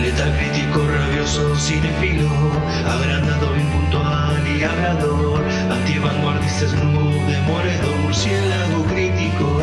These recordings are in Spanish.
Letal crítico, rabioso, cinefilo, agrandado, impuntual y hablador, antivanguardista, murciélago crítico,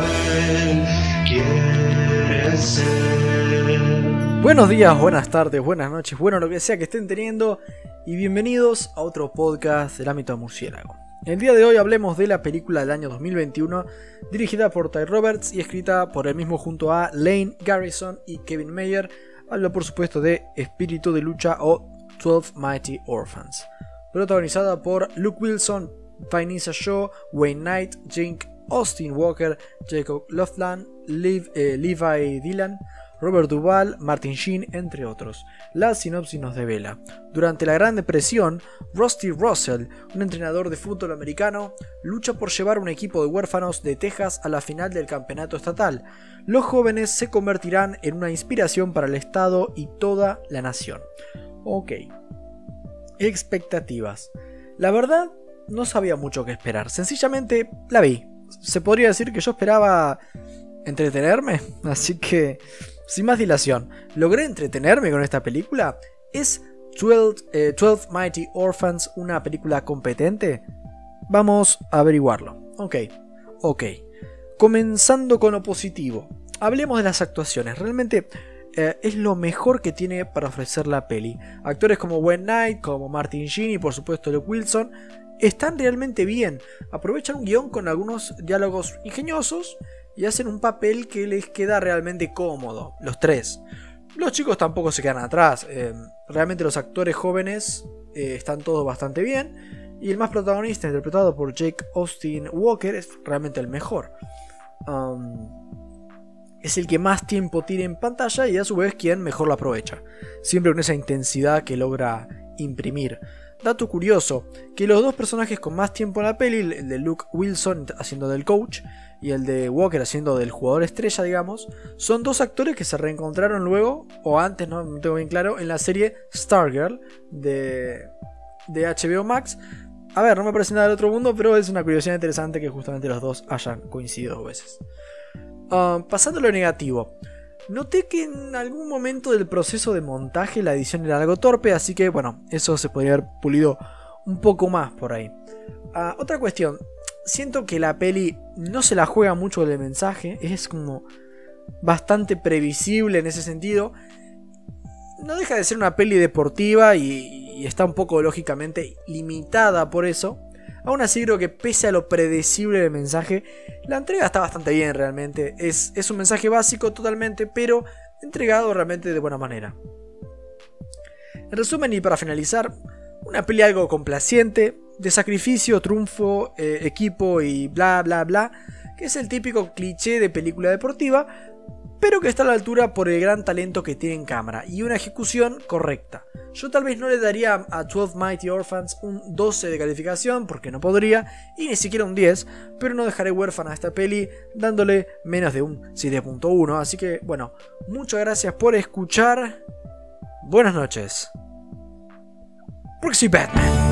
él quiere ser. Buenos días, buenas tardes, buenas noches, bueno, lo que sea que estén teniendo, y bienvenidos a otro podcast del ámbito murciélago. El día de hoy hablemos de la película del año 2021, dirigida por Ty Roberts y escrita por el mismo junto a Lane Garrison y Kevin Mayer. Hablo por supuesto de Espíritu de Lucha o 12 Mighty Orphans. Protagonizada por Luke Wilson, Vanessa Shaw, Wayne Knight, Jink, Austin Walker, Jacob Lofland, eh, Levi Dillon, Robert Duvall, Martin Sheen, entre otros. La sinopsis nos devela. Durante la Gran Depresión, Rusty Russell, un entrenador de fútbol americano, lucha por llevar un equipo de huérfanos de Texas a la final del campeonato estatal. Los jóvenes se convertirán en una inspiración para el Estado y toda la nación. Ok. Expectativas. La verdad, no sabía mucho qué esperar. Sencillamente la vi. Se podría decir que yo esperaba entretenerme, así que sin más dilación, ¿logré entretenerme con esta película? ¿Es 12, eh, Mighty Orphans una película competente? Vamos a averiguarlo. Ok, ok. Comenzando con lo positivo. Hablemos de las actuaciones. Realmente eh, es lo mejor que tiene para ofrecer la peli. Actores como Wayne Knight, como Martin Sheen y por supuesto Luke Wilson están realmente bien. Aprovechan un guion con algunos diálogos ingeniosos y hacen un papel que les queda realmente cómodo, los tres. Los chicos tampoco se quedan atrás, eh, realmente los actores jóvenes eh, están todos bastante bien y el más protagonista, interpretado por Jake Austin Walker, es realmente el mejor. Es el que más tiempo tiene en pantalla y a su vez quien mejor lo aprovecha, siempre con esa intensidad que logra imprimir. Dato curioso, que los dos personajes con más tiempo en la peli, el de Luke Wilson haciendo del coach y el de Walker haciendo del jugador estrella, digamos, son dos actores que se reencontraron luego, o antes, no, tengo bien claro, en la serie Stargirl de, de HBO Max. A ver, no me parece nada del otro mundo, pero es una curiosidad interesante que justamente los dos hayan coincidido dos veces. Ah, pasando a lo negativo. Noté que en algún momento del proceso de montaje la edición era algo torpe, así que bueno, eso se podría haber pulido un poco más por ahí. Ah, otra cuestión, siento que la peli no se la juega mucho del mensaje, es como bastante previsible en ese sentido. No deja de ser una peli deportiva y está un poco lógicamente limitada por eso. Aún así creo que pese a lo predecible del mensaje, la entrega está bastante bien realmente. Es, es un mensaje básico totalmente, pero entregado realmente de buena manera. En resumen y para finalizar, una peli algo complaciente, de sacrificio, triunfo, eh, equipo y bla bla bla, que es el típico cliché de película deportiva, pero que está a la altura por el gran talento que tiene en cámara y una ejecución correcta. Yo tal vez no le daría a 12 Mighty Orphans un 12 de calificación, porque no podría, y ni siquiera un 10, pero no dejaré huérfana a esta peli dándole menos de un 7.1, así que bueno, muchas gracias por escuchar, buenas noches. Proxy Batman.